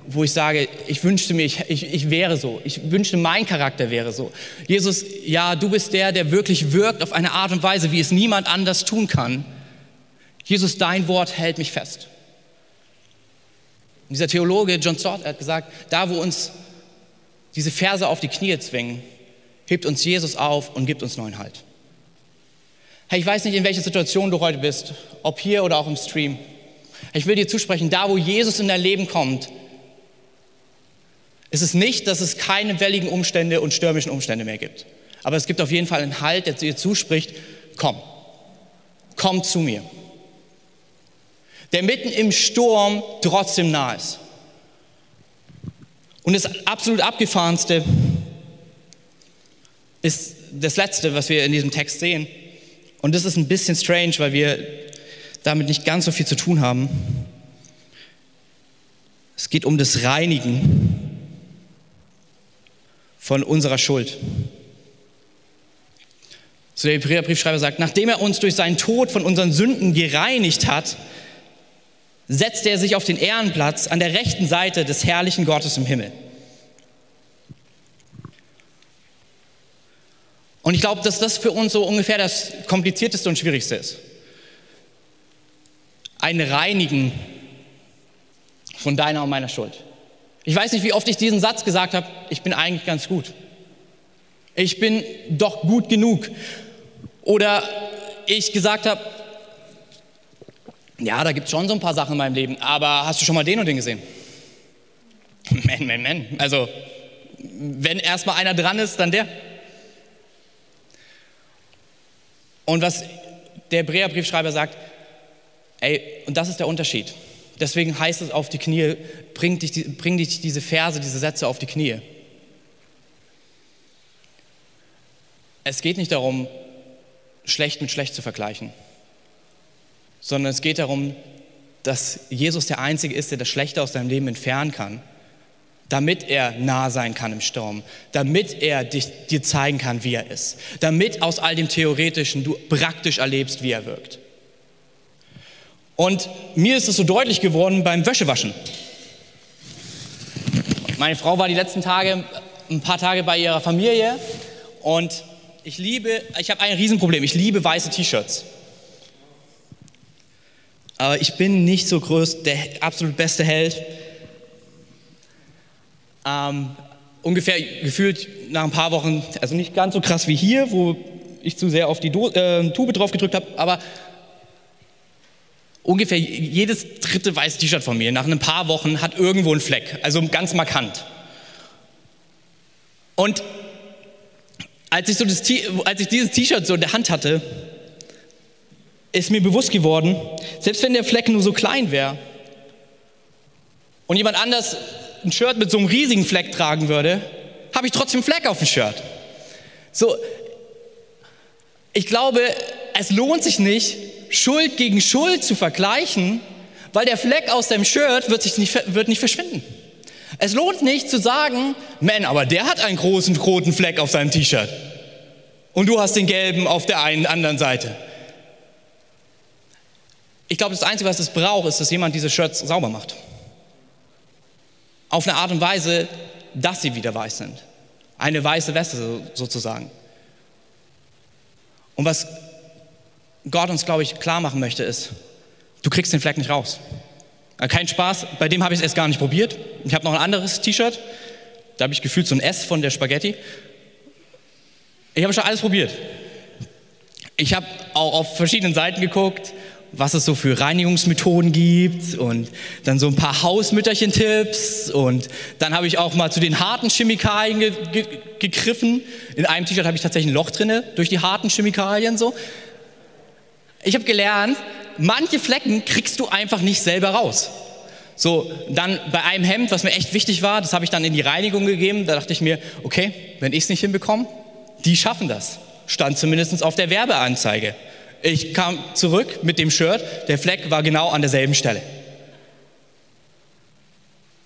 wo ich sage, ich wünschte mir, ich, ich, ich wäre so. Ich wünschte, mein Charakter wäre so. Jesus, ja, du bist der, der wirklich wirkt auf eine Art und Weise, wie es niemand anders tun kann. Jesus, dein Wort hält mich fest. Und dieser Theologe John Stott hat gesagt, da wo uns diese Verse auf die Knie zwingen, hebt uns Jesus auf und gibt uns neuen Halt. Hey, ich weiß nicht, in welcher Situation du heute bist, ob hier oder auch im Stream. Ich will dir zusprechen, da wo Jesus in dein Leben kommt, ist es nicht, dass es keine welligen Umstände und stürmischen Umstände mehr gibt. Aber es gibt auf jeden Fall einen Halt, der dir zuspricht, komm, komm zu mir. Der mitten im Sturm trotzdem nah ist. Und das absolut abgefahrenste ist das Letzte, was wir in diesem Text sehen. Und das ist ein bisschen strange, weil wir damit nicht ganz so viel zu tun haben. Es geht um das Reinigen von unserer Schuld. So der Hebräerbriefschreiber sagt, nachdem er uns durch seinen Tod von unseren Sünden gereinigt hat, setzt er sich auf den Ehrenplatz an der rechten Seite des herrlichen Gottes im Himmel. Und ich glaube, dass das für uns so ungefähr das komplizierteste und schwierigste ist ein Reinigen von deiner und meiner Schuld. Ich weiß nicht, wie oft ich diesen Satz gesagt habe, ich bin eigentlich ganz gut. Ich bin doch gut genug. Oder ich gesagt habe, ja, da gibt es schon so ein paar Sachen in meinem Leben, aber hast du schon mal den und den gesehen? Man, man, man. Also, wenn erstmal einer dran ist, dann der. Und was der Hebräerbriefschreiber sagt, Ey, und das ist der Unterschied. Deswegen heißt es auf die Knie, bring dich, bring dich diese Verse, diese Sätze auf die Knie. Es geht nicht darum, schlecht mit schlecht zu vergleichen, sondern es geht darum, dass Jesus der Einzige ist, der das Schlechte aus deinem Leben entfernen kann, damit er nah sein kann im Sturm, damit er dich, dir zeigen kann, wie er ist, damit aus all dem Theoretischen du praktisch erlebst, wie er wirkt. Und mir ist es so deutlich geworden beim Wäschewaschen. Meine Frau war die letzten Tage, ein paar Tage bei ihrer Familie und ich liebe, ich habe ein Riesenproblem, ich liebe weiße T-Shirts. Aber ich bin nicht so groß, der absolut beste Held. Ähm, ungefähr gefühlt nach ein paar Wochen, also nicht ganz so krass wie hier, wo ich zu sehr auf die Do äh, Tube drauf gedrückt habe, aber ungefähr jedes dritte weiße T-Shirt von mir nach ein paar Wochen hat irgendwo einen Fleck, also ganz markant. Und als ich, so das, als ich dieses T-Shirt so in der Hand hatte, ist mir bewusst geworden, selbst wenn der Fleck nur so klein wäre und jemand anders ein Shirt mit so einem riesigen Fleck tragen würde, habe ich trotzdem Fleck auf dem Shirt. So, ich glaube, es lohnt sich nicht, Schuld gegen Schuld zu vergleichen, weil der Fleck aus deinem Shirt wird, sich nicht, wird nicht verschwinden. Es lohnt nicht zu sagen, man, aber der hat einen großen roten Fleck auf seinem T-Shirt und du hast den gelben auf der einen anderen Seite. Ich glaube, das Einzige, was es braucht, ist, dass jemand diese Shirts sauber macht. Auf eine Art und Weise, dass sie wieder weiß sind. Eine weiße Weste sozusagen. Und was Gott uns, glaube ich, klar machen möchte, ist, du kriegst den Fleck nicht raus. Äh, kein Spaß, bei dem habe ich es erst gar nicht probiert. Ich habe noch ein anderes T-Shirt, da habe ich gefühlt so ein S von der Spaghetti. Ich habe schon alles probiert. Ich habe auch auf verschiedenen Seiten geguckt, was es so für Reinigungsmethoden gibt und dann so ein paar Hausmütterchen-Tipps und dann habe ich auch mal zu den harten Chemikalien ge ge gegriffen. In einem T-Shirt habe ich tatsächlich ein Loch drinne durch die harten Chemikalien so. Ich habe gelernt, manche Flecken kriegst du einfach nicht selber raus. So, dann bei einem Hemd, was mir echt wichtig war, das habe ich dann in die Reinigung gegeben. Da dachte ich mir, okay, wenn ich es nicht hinbekomme, die schaffen das. Stand zumindest auf der Werbeanzeige. Ich kam zurück mit dem Shirt, der Fleck war genau an derselben Stelle.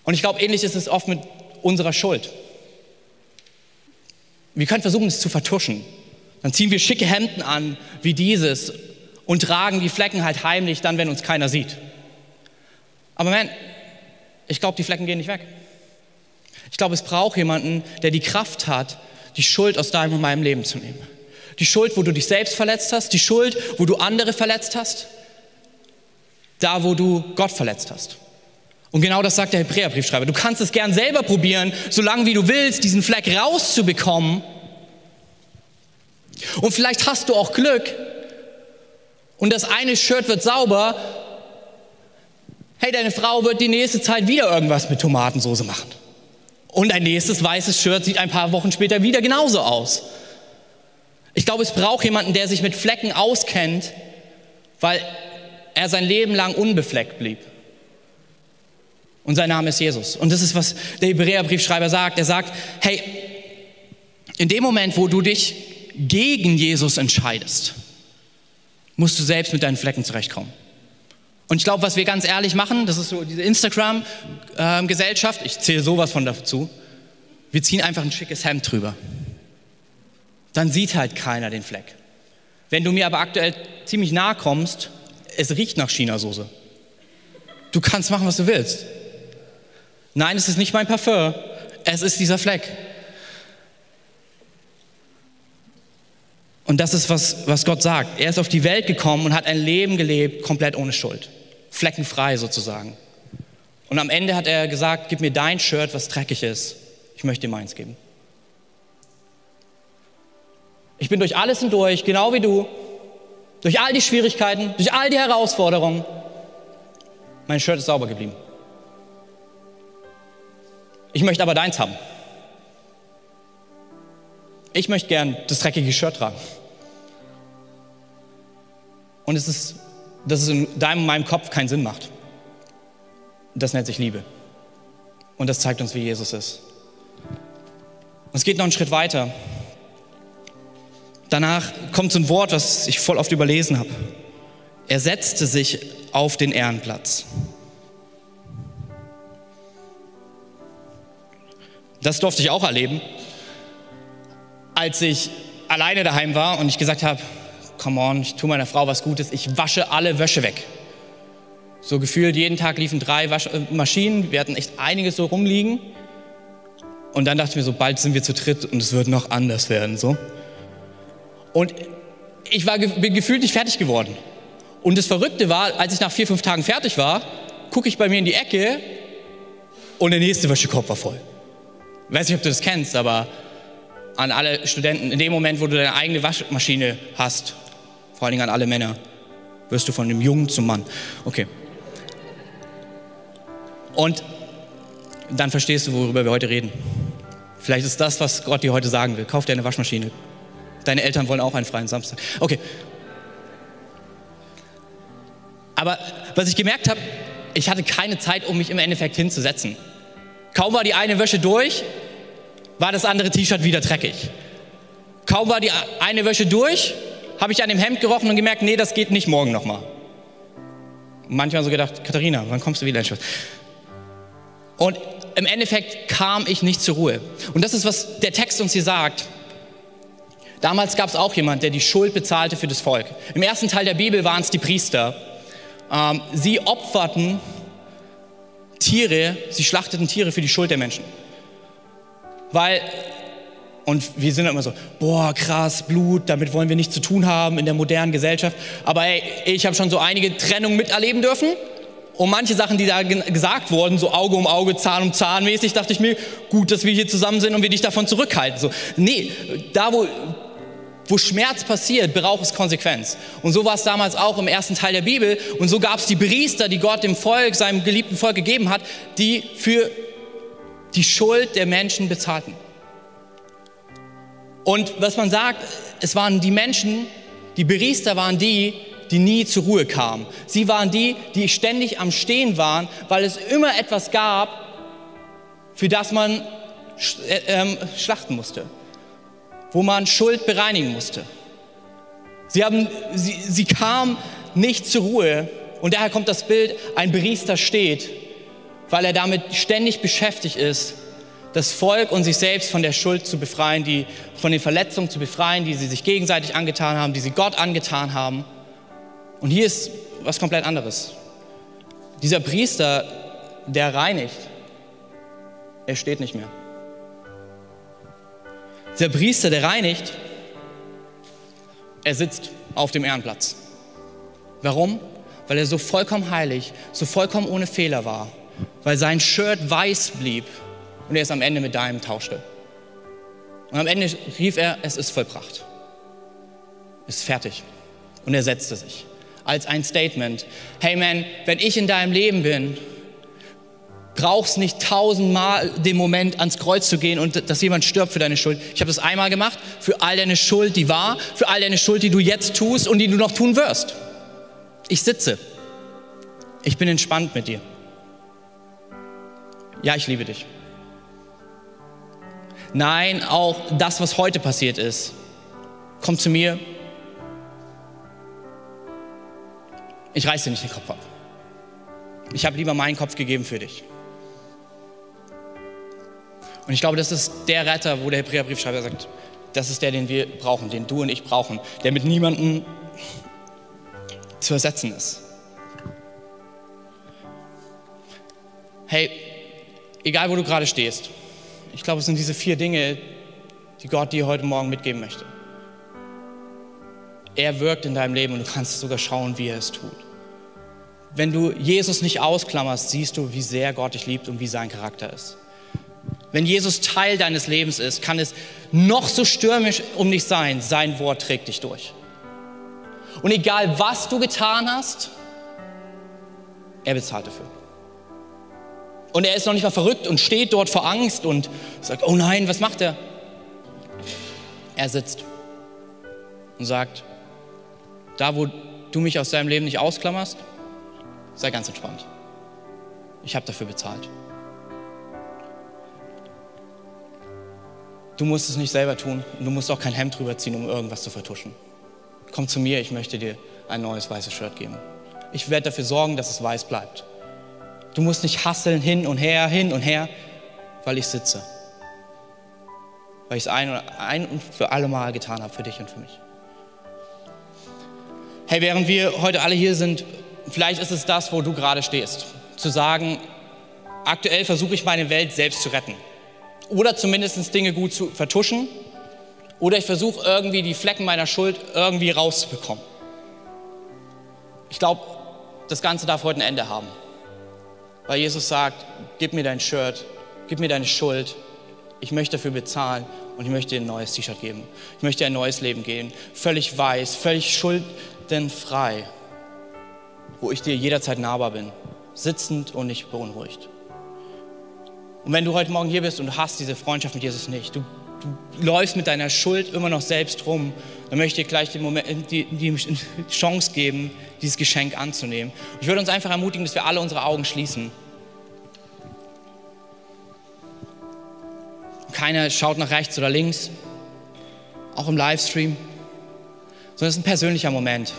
Und ich glaube, ähnlich ist es oft mit unserer Schuld. Wir können versuchen, es zu vertuschen. Dann ziehen wir schicke Hemden an, wie dieses, und tragen die Flecken halt heimlich dann, wenn uns keiner sieht. Aber man, ich glaube, die Flecken gehen nicht weg. Ich glaube, es braucht jemanden, der die Kraft hat, die Schuld aus deinem und meinem Leben zu nehmen. Die Schuld, wo du dich selbst verletzt hast, die Schuld, wo du andere verletzt hast, da, wo du Gott verletzt hast. Und genau das sagt der Hebräerbriefschreiber. Du kannst es gern selber probieren, solange wie du willst, diesen Fleck rauszubekommen. Und vielleicht hast du auch Glück und das eine Shirt wird sauber. Hey, deine Frau wird die nächste Zeit wieder irgendwas mit Tomatensauce machen. Und ein nächstes weißes Shirt sieht ein paar Wochen später wieder genauso aus. Ich glaube, es braucht jemanden, der sich mit Flecken auskennt, weil er sein Leben lang unbefleckt blieb. Und sein Name ist Jesus. Und das ist, was der Hebräerbriefschreiber sagt. Er sagt, hey, in dem Moment, wo du dich gegen Jesus entscheidest, musst du selbst mit deinen Flecken zurechtkommen. Und ich glaube, was wir ganz ehrlich machen, das ist so diese Instagram-Gesellschaft, ich zähle sowas von dazu, wir ziehen einfach ein schickes Hemd drüber. Dann sieht halt keiner den Fleck. Wenn du mir aber aktuell ziemlich nahe kommst, es riecht nach Chinasoße. Du kannst machen, was du willst. Nein, es ist nicht mein Parfum, es ist dieser Fleck. Und das ist, was, was Gott sagt. Er ist auf die Welt gekommen und hat ein Leben gelebt, komplett ohne Schuld. Fleckenfrei sozusagen. Und am Ende hat er gesagt, gib mir dein Shirt, was dreckig ist. Ich möchte dir meins geben. Ich bin durch alles hindurch, genau wie du, durch all die Schwierigkeiten, durch all die Herausforderungen. Mein Shirt ist sauber geblieben. Ich möchte aber deins haben. Ich möchte gern das dreckige Shirt tragen. Und es ist, dass es in deinem und meinem Kopf keinen Sinn macht. Das nennt sich Liebe. Und das zeigt uns, wie Jesus ist. Und es geht noch einen Schritt weiter. Danach kommt so ein Wort, was ich voll oft überlesen habe. Er setzte sich auf den Ehrenplatz. Das durfte ich auch erleben als ich alleine daheim war und ich gesagt habe, come on, ich tue meiner Frau was Gutes, ich wasche alle Wäsche weg. So gefühlt, jeden Tag liefen drei Wasch äh, Maschinen, wir hatten echt einiges so rumliegen. Und dann dachte ich mir so, bald sind wir zu dritt und es wird noch anders werden, so. Und ich war, bin gefühlt nicht fertig geworden. Und das Verrückte war, als ich nach vier, fünf Tagen fertig war, gucke ich bei mir in die Ecke und der nächste Wäschekorb war voll. Weiß nicht, ob du das kennst, aber an alle Studenten, in dem Moment, wo du deine eigene Waschmaschine hast, vor allen Dingen an alle Männer, wirst du von dem Jungen zum Mann. Okay. Und dann verstehst du, worüber wir heute reden. Vielleicht ist das, was Gott dir heute sagen will. Kauf dir eine Waschmaschine. Deine Eltern wollen auch einen freien Samstag. Okay. Aber was ich gemerkt habe, ich hatte keine Zeit, um mich im Endeffekt hinzusetzen. Kaum war die eine Wäsche durch, war das andere T-Shirt wieder dreckig. Kaum war die eine Wäsche durch, habe ich an dem Hemd gerochen und gemerkt, nee, das geht nicht morgen nochmal. Manchmal so gedacht, Katharina, wann kommst du wieder? Und im Endeffekt kam ich nicht zur Ruhe. Und das ist, was der Text uns hier sagt. Damals gab es auch jemand, der die Schuld bezahlte für das Volk. Im ersten Teil der Bibel waren es die Priester. Ähm, sie opferten Tiere, sie schlachteten Tiere für die Schuld der Menschen. Weil, und wir sind immer so, boah, krass, Blut, damit wollen wir nichts zu tun haben in der modernen Gesellschaft. Aber ey, ich habe schon so einige Trennungen miterleben dürfen. Und manche Sachen, die da gesagt wurden, so Auge um Auge, Zahn um Zahn mäßig, dachte ich mir, gut, dass wir hier zusammen sind und wir dich davon zurückhalten. So, nee, da wo, wo Schmerz passiert, braucht es Konsequenz. Und so war es damals auch im ersten Teil der Bibel. Und so gab es die Priester, die Gott dem Volk, seinem geliebten Volk gegeben hat, die für die Schuld der Menschen bezahlten. Und was man sagt, es waren die Menschen, die Priester waren die, die nie zur Ruhe kamen. Sie waren die, die ständig am Stehen waren, weil es immer etwas gab, für das man äh, ähm, schlachten musste wo man Schuld bereinigen musste. Sie, haben, sie, sie kam nicht zur Ruhe und daher kommt das Bild, ein Priester steht, weil er damit ständig beschäftigt ist, das Volk und sich selbst von der Schuld zu befreien, die, von den Verletzungen zu befreien, die sie sich gegenseitig angetan haben, die sie Gott angetan haben. Und hier ist was komplett anderes. Dieser Priester, der reinigt, er steht nicht mehr. Der Priester, der reinigt, er sitzt auf dem Ehrenplatz. Warum? Weil er so vollkommen heilig, so vollkommen ohne Fehler war. Weil sein Shirt weiß blieb und er es am Ende mit deinem tauschte. Und am Ende rief er, es ist vollbracht. Ist fertig. Und er setzte sich als ein Statement. Hey man, wenn ich in deinem Leben bin, brauchst nicht tausendmal den Moment ans Kreuz zu gehen und dass jemand stirbt für deine Schuld. Ich habe das einmal gemacht, für all deine Schuld, die war, für all deine Schuld, die du jetzt tust und die du noch tun wirst. Ich sitze. Ich bin entspannt mit dir. Ja, ich liebe dich. Nein, auch das, was heute passiert ist. Komm zu mir. Ich reiß dir nicht den Kopf ab. Ich habe lieber meinen Kopf gegeben für dich. Und ich glaube, das ist der Retter, wo der Hebräerbriefschreiber sagt, das ist der, den wir brauchen, den du und ich brauchen, der mit niemandem zu ersetzen ist. Hey, egal wo du gerade stehst, ich glaube, es sind diese vier Dinge, die Gott dir heute Morgen mitgeben möchte. Er wirkt in deinem Leben und du kannst sogar schauen, wie er es tut. Wenn du Jesus nicht ausklammerst, siehst du, wie sehr Gott dich liebt und wie sein Charakter ist. Wenn Jesus Teil deines Lebens ist, kann es noch so stürmisch um dich sein, sein Wort trägt dich durch. Und egal was du getan hast, er bezahlt dafür. Und er ist noch nicht mal verrückt und steht dort vor Angst und sagt, oh nein, was macht er? Er sitzt und sagt, da wo du mich aus deinem Leben nicht ausklammerst, sei ganz entspannt. Ich habe dafür bezahlt. Du musst es nicht selber tun und du musst auch kein Hemd drüber ziehen, um irgendwas zu vertuschen. Komm zu mir, ich möchte dir ein neues weißes Shirt geben. Ich werde dafür sorgen, dass es weiß bleibt. Du musst nicht hasseln hin und her, hin und her, weil ich sitze. Weil ich es ein, ein und für alle Mal getan habe, für dich und für mich. Hey, während wir heute alle hier sind, vielleicht ist es das, wo du gerade stehst. Zu sagen, aktuell versuche ich meine Welt selbst zu retten oder zumindest Dinge gut zu vertuschen oder ich versuche irgendwie die Flecken meiner Schuld irgendwie rauszubekommen. Ich glaube, das Ganze darf heute ein Ende haben. Weil Jesus sagt, gib mir dein Shirt, gib mir deine Schuld, ich möchte dafür bezahlen und ich möchte dir ein neues T-Shirt geben. Ich möchte dir ein neues Leben geben, völlig weiß, völlig schuldenfrei. wo ich dir jederzeit nahbar bin, sitzend und nicht beunruhigt. Und wenn du heute Morgen hier bist und du hast diese Freundschaft mit Jesus nicht, du, du läufst mit deiner Schuld immer noch selbst rum, dann möchte ich dir gleich den Moment, die, die Chance geben, dieses Geschenk anzunehmen. Ich würde uns einfach ermutigen, dass wir alle unsere Augen schließen. Keiner schaut nach rechts oder links, auch im Livestream, sondern es ist ein persönlicher Moment.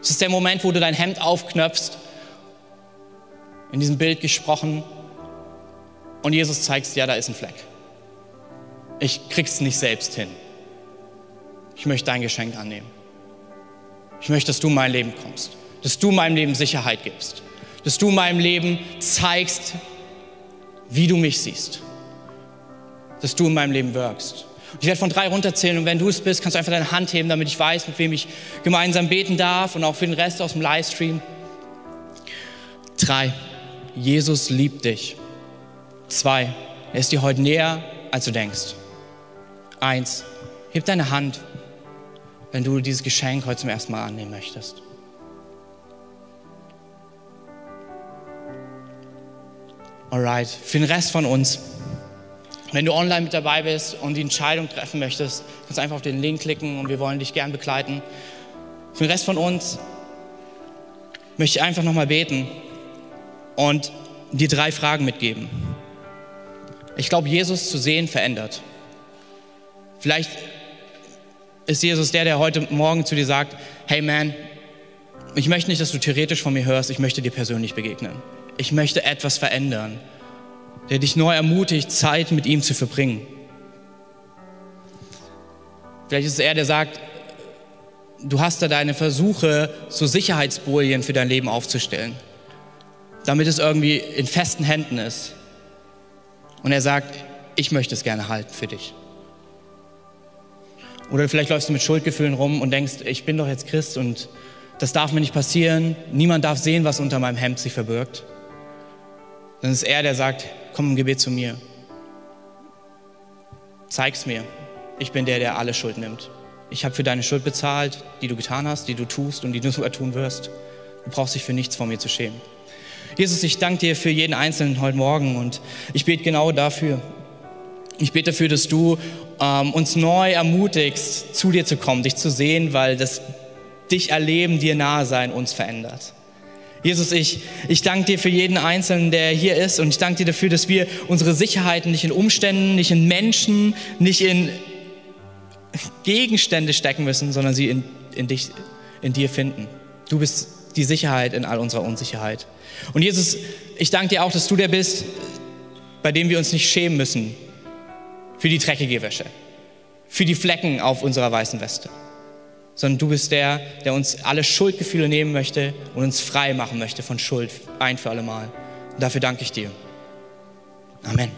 Es ist der Moment, wo du dein Hemd aufknöpfst, in diesem Bild gesprochen, und Jesus zeigt, ja, da ist ein Fleck. Ich krieg's nicht selbst hin. Ich möchte dein Geschenk annehmen. Ich möchte, dass du in mein Leben kommst, dass du meinem Leben Sicherheit gibst, dass du meinem Leben zeigst, wie du mich siehst, dass du in meinem Leben wirkst. Ich werde von drei runterzählen und wenn du es bist, kannst du einfach deine Hand heben, damit ich weiß, mit wem ich gemeinsam beten darf und auch für den Rest aus dem Livestream. Drei. Jesus liebt dich. Zwei. Er ist dir heute näher, als du denkst. Eins. Heb deine Hand, wenn du dieses Geschenk heute zum ersten Mal annehmen möchtest. Alright, für den Rest von uns, wenn du online mit dabei bist und die Entscheidung treffen möchtest, kannst du einfach auf den Link klicken und wir wollen dich gern begleiten. Für den Rest von uns möchte ich einfach nochmal beten und dir drei Fragen mitgeben. Ich glaube, Jesus zu sehen verändert. Vielleicht ist Jesus der, der heute Morgen zu dir sagt, hey man, ich möchte nicht, dass du theoretisch von mir hörst, ich möchte dir persönlich begegnen. Ich möchte etwas verändern, der dich neu ermutigt, Zeit mit ihm zu verbringen. Vielleicht ist es er, der sagt, du hast da deine Versuche, so Sicherheitsbolien für dein Leben aufzustellen, damit es irgendwie in festen Händen ist. Und er sagt, ich möchte es gerne halten für dich. Oder vielleicht läufst du mit Schuldgefühlen rum und denkst, ich bin doch jetzt Christ und das darf mir nicht passieren. Niemand darf sehen, was unter meinem Hemd sich verbirgt. Dann ist er, der sagt, komm im Gebet zu mir. Zeig's mir. Ich bin der, der alle Schuld nimmt. Ich habe für deine Schuld bezahlt, die du getan hast, die du tust und die du sogar tun wirst. Du brauchst dich für nichts vor mir zu schämen. Jesus, ich danke dir für jeden Einzelnen heute Morgen und ich bete genau dafür. Ich bete dafür, dass du ähm, uns neu ermutigst, zu dir zu kommen, dich zu sehen, weil das dich erleben, dir nahe sein uns verändert. Jesus, ich, ich danke dir für jeden Einzelnen, der hier ist und ich danke dir dafür, dass wir unsere Sicherheiten nicht in Umständen, nicht in Menschen, nicht in Gegenstände stecken müssen, sondern sie in, in dich, in dir finden. Du bist die Sicherheit in all unserer Unsicherheit. Und Jesus, ich danke dir auch, dass du der bist, bei dem wir uns nicht schämen müssen, für die dreckige Wäsche, für die Flecken auf unserer weißen Weste, sondern du bist der, der uns alle Schuldgefühle nehmen möchte und uns frei machen möchte von Schuld ein für alle Mal. Und dafür danke ich dir. Amen.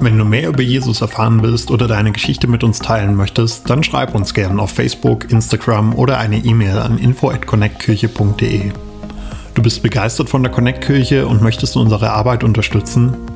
Wenn du mehr über Jesus erfahren willst oder deine Geschichte mit uns teilen möchtest, dann schreib uns gerne auf Facebook, Instagram oder eine E-Mail an info@connectkirche.de. Du bist begeistert von der Connect Kirche und möchtest unsere Arbeit unterstützen?